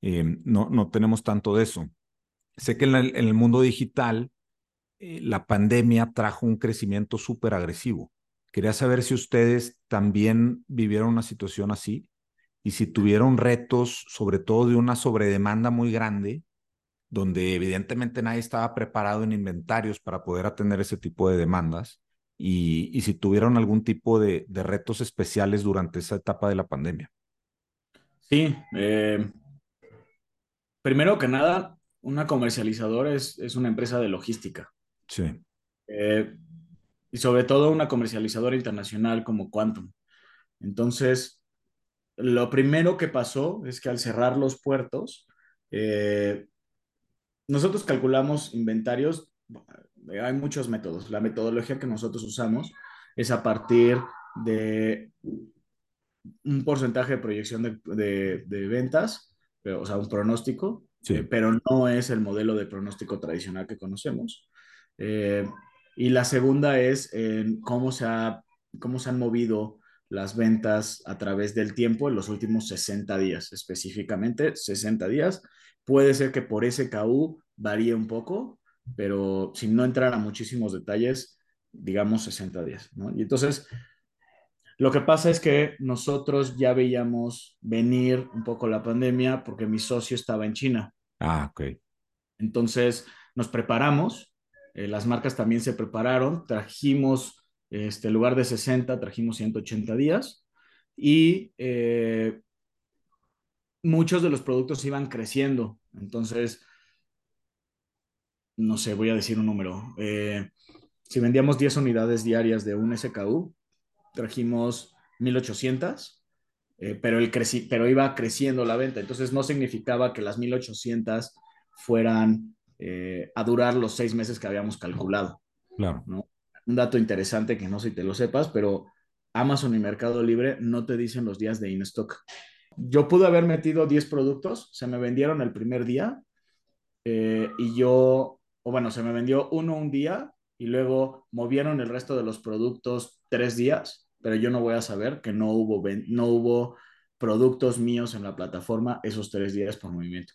eh, no, no tenemos tanto de eso. Sé que en el, en el mundo digital eh, la pandemia trajo un crecimiento súper agresivo. Quería saber si ustedes también vivieron una situación así y si tuvieron retos, sobre todo de una sobredemanda muy grande, donde evidentemente nadie estaba preparado en inventarios para poder atender ese tipo de demandas y, y si tuvieron algún tipo de, de, retos especiales durante esa etapa de la pandemia. Sí, eh, primero que nada, una comercializadora es, es una empresa de logística. Sí, Eh, y sobre todo una comercializadora internacional como Quantum. Entonces, lo primero que pasó es que al cerrar los puertos, eh, nosotros calculamos inventarios, hay muchos métodos. La metodología que nosotros usamos es a partir de un porcentaje de proyección de, de, de ventas, pero, o sea, un pronóstico, eh, sí, pero no es el modelo de pronóstico tradicional que conocemos. Eh, y la segunda es en cómo se, ha, cómo se han movido las ventas a través del tiempo en los últimos 60 días, específicamente 60 días. Puede ser que por SKU varíe un poco, pero sin no entrar a muchísimos detalles, digamos 60 días. ¿no? Y entonces, lo que pasa es que nosotros ya veíamos venir un poco la pandemia porque mi socio estaba en China. Ah, ok. Entonces, nos preparamos, eh, las marcas también se prepararon, trajimos, este, en lugar de 60, trajimos 180 días y eh, muchos de los productos iban creciendo. Entonces, no sé, voy a decir un número. Eh, si vendíamos 10 unidades diarias de un SKU, trajimos 1800, eh, pero, el creci pero iba creciendo la venta. Entonces no significaba que las 1800 fueran eh, a durar los seis meses que habíamos calculado. Claro. ¿no? Un dato interesante que no sé si te lo sepas, pero Amazon y Mercado Libre no te dicen los días de in-stock. Yo pude haber metido 10 productos, se me vendieron el primer día eh, y yo, o bueno, se me vendió uno un día y luego movieron el resto de los productos tres días, pero yo no voy a saber que no hubo, no hubo productos míos en la plataforma esos tres días por movimiento.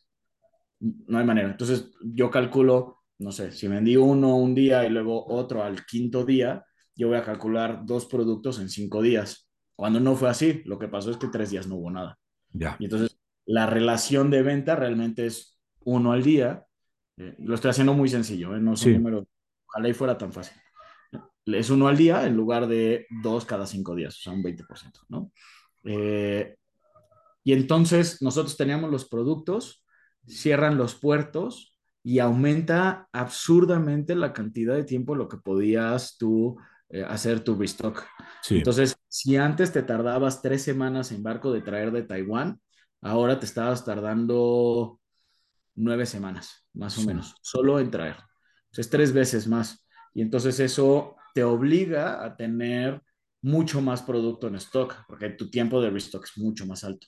No hay manera. Entonces yo calculo, no sé, si vendí uno un día y luego otro al quinto día, yo voy a calcular dos productos en cinco días. Cuando no fue así, lo que pasó es que tres días no hubo nada. Ya. Y entonces la relación de venta realmente es uno al día. Eh, lo estoy haciendo muy sencillo, ¿eh? no son Sí, números, ojalá y fuera tan fácil. Es uno al día en lugar de dos cada cinco días, o sea, un 20%, ¿no? Eh, y entonces nosotros teníamos los productos, cierran los puertos y aumenta absurdamente la cantidad de tiempo lo que podías tú eh, hacer tu restock. sí, Entonces, si antes te tardabas tres semanas en barco de traer de Taiwán, ahora te estabas tardando nueve semanas, más o menos, solo en traer. O sea, es tres veces más. Y entonces eso te obliga a tener mucho más producto en stock, porque tu tiempo de restock es mucho más alto.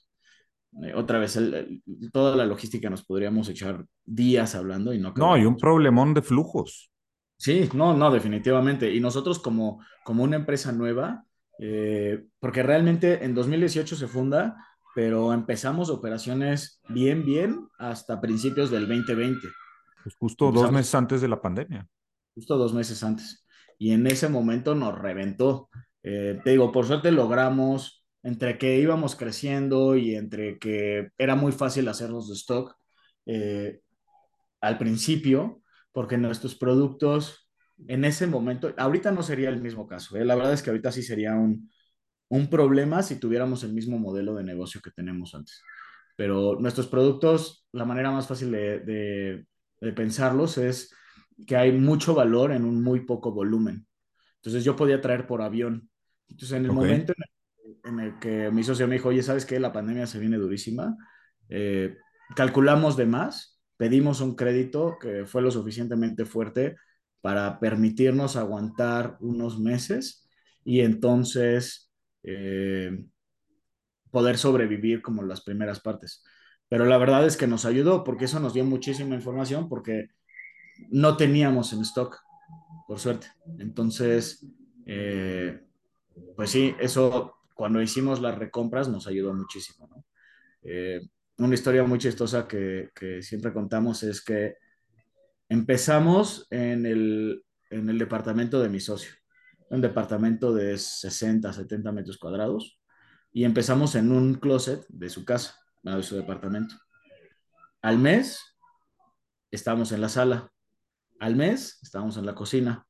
Eh, otra vez, el, el, toda la logística nos podríamos echar días hablando y no No, hay un problemón de flujos. Sí, no, no, definitivamente. Y nosotros como, como una empresa nueva, eh, porque realmente en 2018 se funda, pero empezamos operaciones bien, bien hasta principios del 2020. Pues justo dos Empezamos meses antes de la pandemia. justo dos meses antes. Y en ese momento nos reventó. Eh, te digo, por suerte logramos, entre que íbamos creciendo y entre que era muy fácil hacerlos de stock, eh, al principio, porque nuestros productos en ese momento, ahorita no sería el mismo caso, ¿eh? la verdad es que ahorita sí sería un, un problema si tuviéramos el mismo modelo de negocio que tenemos antes. Pero nuestros productos, la manera más fácil de, de, de pensarlos es que hay mucho valor en un muy poco volumen. Entonces yo podía traer por avión. Entonces en el momento en el, en el que mi socio me dijo, oye, ¿sabes qué? La pandemia se viene durísima. Eh, calculamos de más, pedimos un crédito que fue lo suficientemente fuerte para permitirnos aguantar unos meses y entonces eh, poder sobrevivir como las primeras partes. Pero la verdad es que nos ayudó porque eso nos dio muchísima información porque no teníamos en stock, por suerte. Entonces, eh, pues sí, eso cuando hicimos las recompras nos ayudó muchísimo. ¿no? Eh, una historia muy chistosa que, siempre contamos es que empezamos en el, en el departamento de mi socio, un departamento de 60, 70 metros cuadrados, y empezamos en un closet de su casa, de su departamento. Al mes estábamos en la sala, al mes estábamos en la cocina,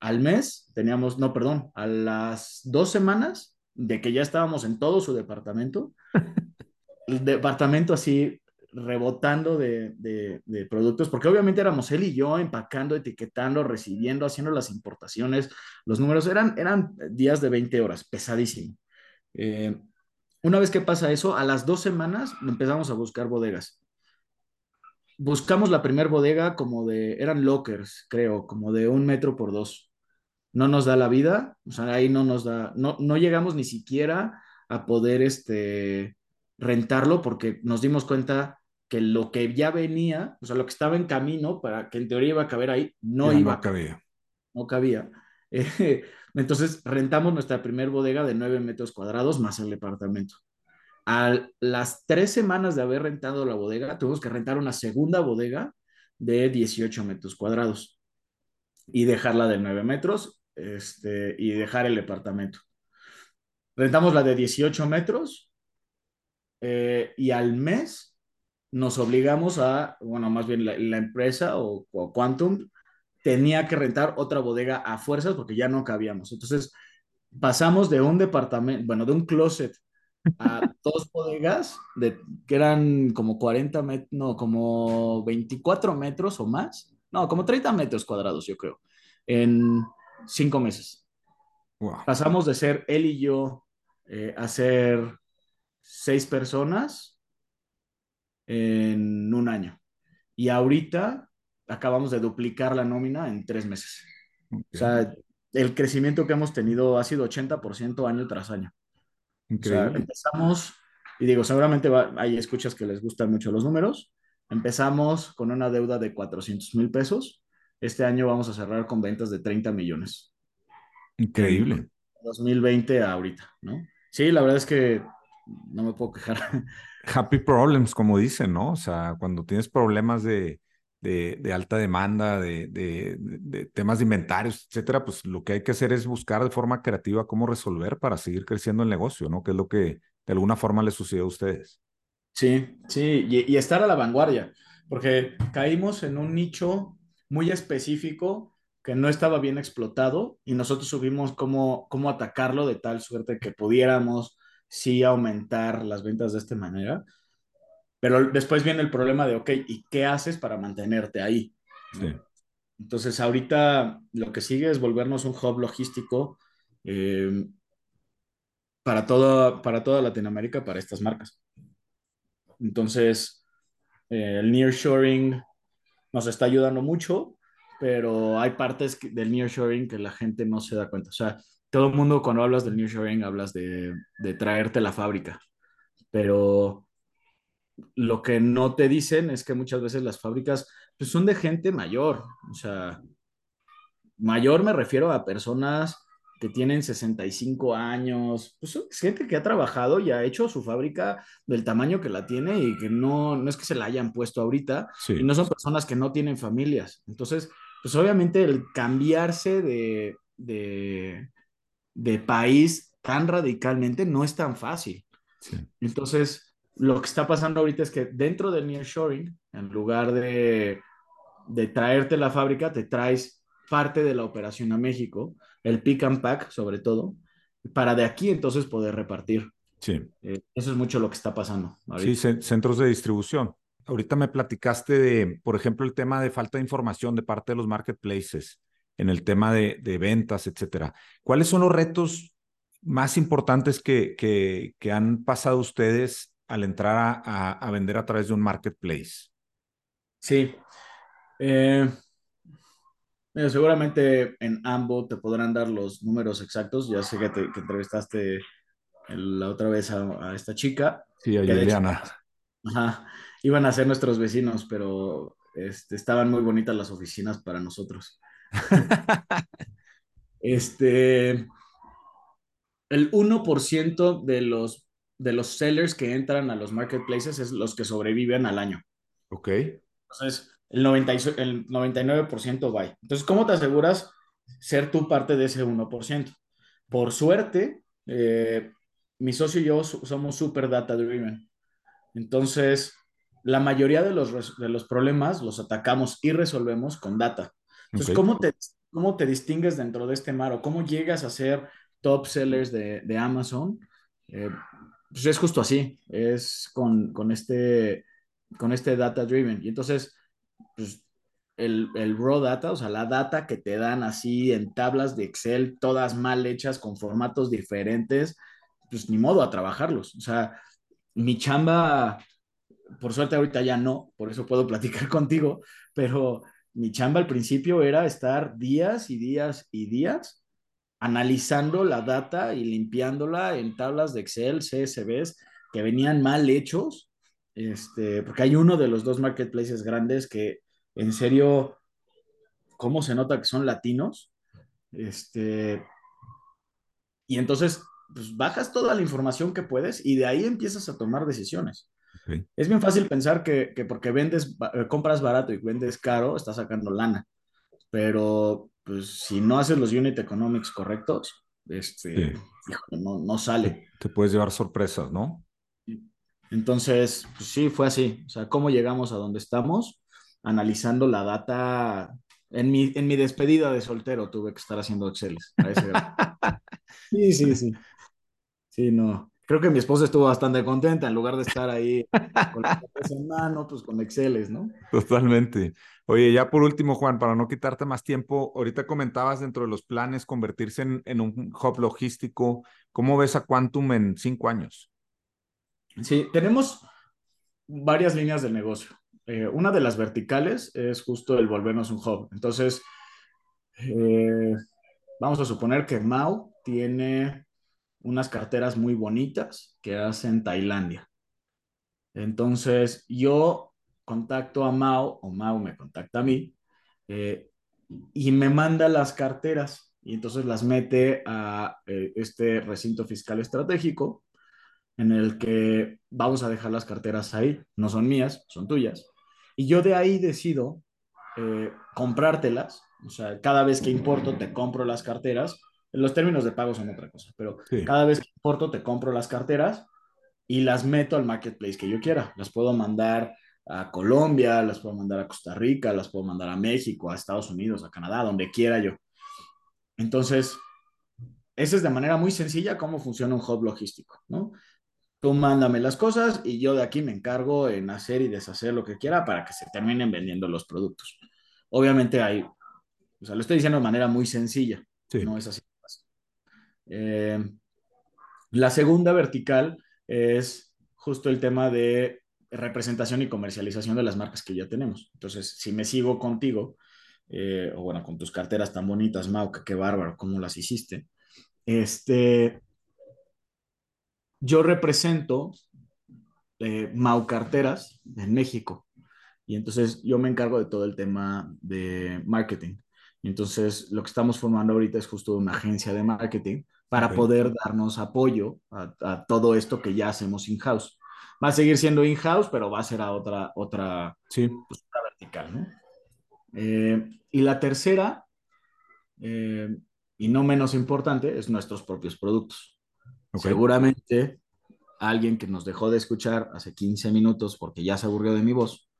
al mes teníamos, no, perdón, a las dos semanas de que ya estábamos en todo su departamento, el departamento así rebotando de, de, de, productos, porque obviamente éramos él y yo empacando, etiquetando, recibiendo, haciendo las importaciones. Los números eran, eran días de 20 horas, pesadísimo. Eh, una vez que pasa eso, a las dos semanas empezamos a buscar bodegas. Buscamos la primera bodega como de, eran lockers, creo, como de un metro por dos. No nos da la vida, o sea, ahí no nos da, no, no llegamos ni siquiera a poder este, rentarlo porque nos dimos cuenta que lo que ya venía, o sea, lo que estaba en camino para que en teoría iba a caber ahí, no ya iba no a caber, cabía. no cabía. Eh, entonces rentamos nuestra primer bodega de 9 metros cuadrados más el departamento. A las tres semanas de haber rentado la bodega, tuvimos que rentar una segunda bodega de 18 metros cuadrados y dejarla de 9 metros este, y dejar el departamento. Rentamos la de 18 metros eh, y al mes nos obligamos a, bueno, más bien la, la empresa o, o, Quantum tenía que rentar otra bodega a fuerzas porque ya no cabíamos. Entonces pasamos de un departamento, bueno, de un closet a dos bodegas de, que eran como 40 metros, no, como 24 metros o más, no, como 30 metros cuadrados, yo creo, en cinco meses. Wow. Pasamos de ser él y yo eh, a ser seis personas en un año. Y ahorita acabamos de duplicar la nómina en tres meses. Okay. O sea, el crecimiento que hemos tenido ha sido 80% año tras año. Increíble. O sea, empezamos, y digo, seguramente va, hay escuchas que les gustan mucho los números. Empezamos con una deuda de 400 mil pesos. Este año vamos a cerrar con ventas de 30 millones. Increíble. En 2020 a ahorita, ¿no? Sí, la verdad es que no me puedo quejar. happy problems, como dicen, ¿no? O sea, cuando tienes problemas de, de, de alta demanda, de, de, de, temas de inventarios, etcétera, pues lo que hay que hacer es buscar de forma creativa cómo resolver para seguir creciendo el negocio, ¿no? Que es lo que de alguna forma les sucedió a ustedes. Sí, sí, y, y estar a la vanguardia, porque caímos en un nicho muy específico que no estaba bien explotado y nosotros subimos cómo, cómo atacarlo de tal suerte que pudiéramos sí aumentar las ventas de esta manera. Pero después viene el problema de, ok, ¿y qué haces para mantenerte ahí? Sí. Entonces, ahorita lo que sigue es volvernos un hub logístico eh, para, toda, para toda Latinoamérica, para estas marcas. Entonces, eh, el nearshoring nos está ayudando mucho, pero hay partes del nearshoring que la gente no se da cuenta. O sea, todo el mundo cuando hablas del nearshoring hablas de, de traerte la fábrica, pero lo que no te dicen es que muchas veces las fábricas pues, son de gente mayor. O sea, mayor me refiero a personas que tienen 65 años, pues es gente que ha trabajado y ha hecho su fábrica del tamaño que la tiene y que no, no es que se la hayan puesto ahorita y no son personas que no tienen familias. Entonces, pues obviamente el cambiarse de, de, de país tan radicalmente no es tan fácil. sí, Entonces, lo que está pasando ahorita es que dentro del nearshoring, en lugar de, de traerte la fábrica, te traes parte de la operación a México, el pick and pack sobre todo, para de aquí entonces poder repartir. sí. Eh, eso es mucho lo que está pasando Sí, ahorita. centros de distribución. Ahorita me platicaste de, por ejemplo, el tema de falta de información de parte de los marketplaces en el tema de, de ventas, etcétera. ¿Cuáles son los retos más importantes que, que, que han pasado ustedes al entrar a, a- a vender a través de un marketplace? Sí. Eh, mira, seguramente en Ambo te podrán dar los números exactos. Ya sé que, te, que entrevistaste la otra vez a, a esta chica, Sí, a Juliana. Ajá, iban a ser nuestros vecinos, pero este, estaban muy bonitas las oficinas para nosotros. Este, el uno por ciento de los, de los sellers que entran a los marketplaces es los que sobreviven al año. Ok, Entonces, el, 90 y so- el 99% va. Entonces, ¿cómo te aseguras ser tú parte de ese uno Por ciento? Por suerte, eh, mi socio y yo so- somos super data driven. Entonces, la mayoría de los, de los problemas los atacamos y resolvemos con data. Entonces, ¿cómo te, cómo te distingues dentro de este mar o cómo llegas a ser top sellers de, de Amazon? Eh, pues es justo así, es con, con, este, con este data driven. Y entonces, pues, el, el raw data, o sea, la data que te dan así en tablas de Excel, todas mal hechas, con formatos diferentes, pues ni modo a trabajarlos. O sea, mi chamba por suerte ahorita ya no, por eso puedo platicar contigo, pero mi chamba al principio era estar días y días y días analizando la data y limpiándola en tablas de Excel, CSVs que venían mal hechos, este, porque hay uno de los dos marketplaces grandes que en serio, ¿cómo se nota que son latinos? Este, y entonces, pues bajas toda la información que puedes y de ahí empiezas a tomar decisiones. ok. Es bien fácil pensar que, que porque vendes, eh, compras barato y vendes caro, estás sacando lana, pero pues si no haces los unit economics correctos, este, Sí, no, no sale. te puedes llevar sorpresas, ¿no? Entonces, pues sí, fue así. O sea, ¿cómo llegamos a donde estamos? Analizando la data. En mi, en mi despedida de soltero tuve que estar haciendo Excel a ese grado. Sí, sí, sí. Sí, no. Creo que mi esposa estuvo bastante contenta en lugar de estar ahí con la en mano, pues con Exceles, ¿no? Totalmente. Oye, ya por último, Juan, para no quitarte más tiempo, ahorita comentabas dentro de los planes convertirse en, en un hub logístico. ¿Cómo ves a Quantum en cinco años? Sí, tenemos varias líneas de negocio. Eh, una de las verticales es justo el volvernos un hub. Entonces, eh, vamos a suponer que Mau tiene unas carteras muy bonitas que hace en Tailandia. Entonces, yo contacto a Mau o Mau me contacta a mí eh, y me manda las carteras y entonces las mete a este recinto fiscal estratégico en el que vamos a dejar las carteras ahí, no son mías, son tuyas. Y yo de ahí decido eh, comprártelas, o sea, cada vez que importo te compro las carteras, los términos de pago son otra cosa, pero Sí. cada vez que importo te compro las carteras y las meto al marketplace que yo quiera. Las puedo mandar a Colombia, las puedo mandar a Costa Rica, las puedo mandar a México, a Estados Unidos, a Canadá, donde quiera yo. Entonces, esa es de manera muy sencilla cómo funciona un hub logístico, ¿no? Tú mándame las cosas y yo de aquí me encargo en hacer y deshacer lo que quiera para que se terminen vendiendo los productos. Obviamente hay, o sea, lo estoy diciendo de manera muy sencilla, Sí. no es así. Eh, la segunda vertical es justo el tema de representación y comercialización de las marcas que ya tenemos. Entonces, si me sigo contigo, eh, o bueno, con tus carteras tan bonitas, Mau, que qué bárbaro, cómo las hiciste. Este, yo represento eh, Mau Carteras en México y entonces yo me encargo de todo el tema de marketing. Y entonces lo que estamos formando ahorita es justo una agencia de marketing para poder darnos apoyo a, a todo esto que ya hacemos in-house. Va a seguir siendo in-house, pero va a ser a otra, otra, Sí. pues, otra vertical, ¿no? Eh, y la tercera, eh, y no menos importante, es nuestros propios productos. Seguramente alguien que nos dejó de escuchar hace 15 minutos porque ya se aburrió de mi voz,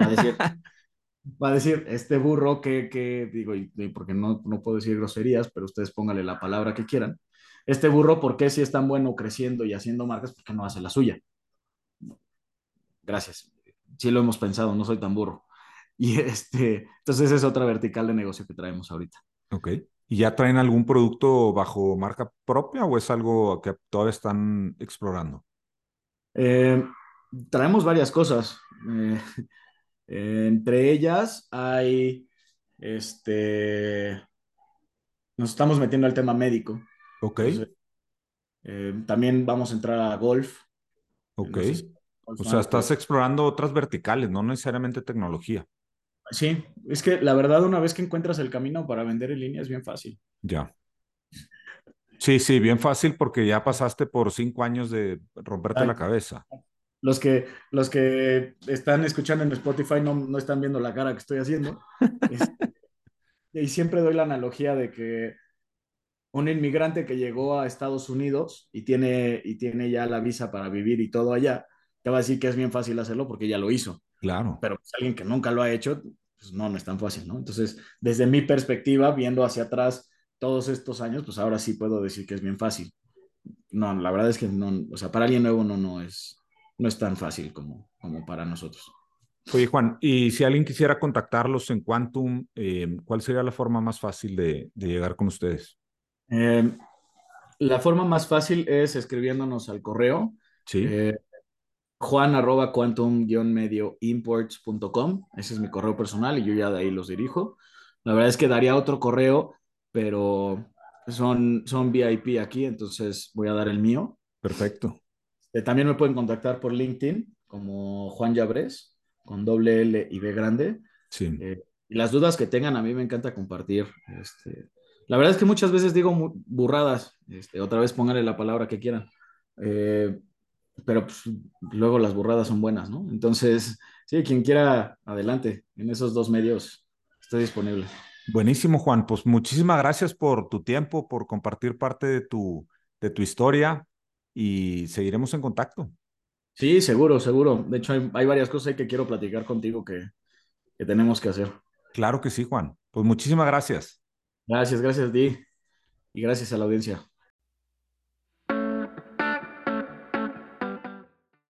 va a decir, va a decir, este burro que, que digo, y, y porque no, no puedo decir groserías, pero ustedes pónganle la palabra que quieran, este burro, ¿por qué si es tan bueno creciendo y haciendo marcas, por qué no hace la suya? Gracias. Sí lo hemos pensado, no soy tan burro. Y este, entonces es otra vertical de negocio que traemos ahorita. Ok. ¿Y ya traen algún producto bajo marca propia o es algo que todavía están explorando? Eh, traemos varias cosas. Eh, entre ellas hay, este, nos estamos metiendo al tema médico. Ok. Entonces, eh, también vamos a entrar a golf. Ok. O sea, estás explorando otras verticales, no necesariamente tecnología. Sí, es que la verdad una vez que encuentras el camino para vender en línea es bien fácil. Ya. Sí, sí, bien fácil porque ya pasaste por cinco años de romperte la cabeza. Los que, los que están escuchando en Spotify no, no están viendo la cara que estoy haciendo. Y siempre doy la analogía de que un inmigrante que llegó a Estados Unidos y tiene, y tiene ya la visa para vivir y todo allá, te va a decir que es bien fácil hacerlo porque ya lo hizo. Claro. Pero pues, alguien que nunca lo ha hecho, pues no, no es tan fácil, ¿no? Entonces, desde mi perspectiva, viendo hacia atrás todos estos años, pues ahora sí puedo decir que es bien fácil. No, la verdad es que no, o sea, para alguien nuevo no, no es, no es tan fácil como, como para nosotros. Oye, Juan, y si alguien quisiera contactarlos en Quantum, eh, ¿cuál sería la forma más fácil de, de llegar con ustedes? Eh, la forma más fácil es escribiéndonos al correo, Sí. eh, juan arroba quantum-medio imports.com, ese es mi correo personal y yo ya de ahí los dirijo. La verdad es que daría otro correo, pero son, son VIP aquí, entonces voy a dar el mío. Perfecto. Eh, también me pueden contactar por LinkedIn como Juan Llabres, con doble L y B grande. Sí. Eh, y las dudas que tengan, a mí me encanta compartir. Este, la verdad es que muchas veces digo burradas. Este, otra vez pónganle la palabra que quieran. Eh, pero pues, luego las burradas son buenas, ¿no? Entonces, sí, quien quiera, adelante. En esos dos medios estoy disponible. Buenísimo, Juan. Pues muchísimas gracias por tu tiempo, por compartir parte de tu, de tu historia y seguiremos en contacto. Sí, seguro, seguro. De hecho, hay, hay varias cosas que quiero platicar contigo que, que tenemos que hacer. Claro que sí, Juan. Pues muchísimas gracias. Gracias, gracias a ti y gracias a la audiencia.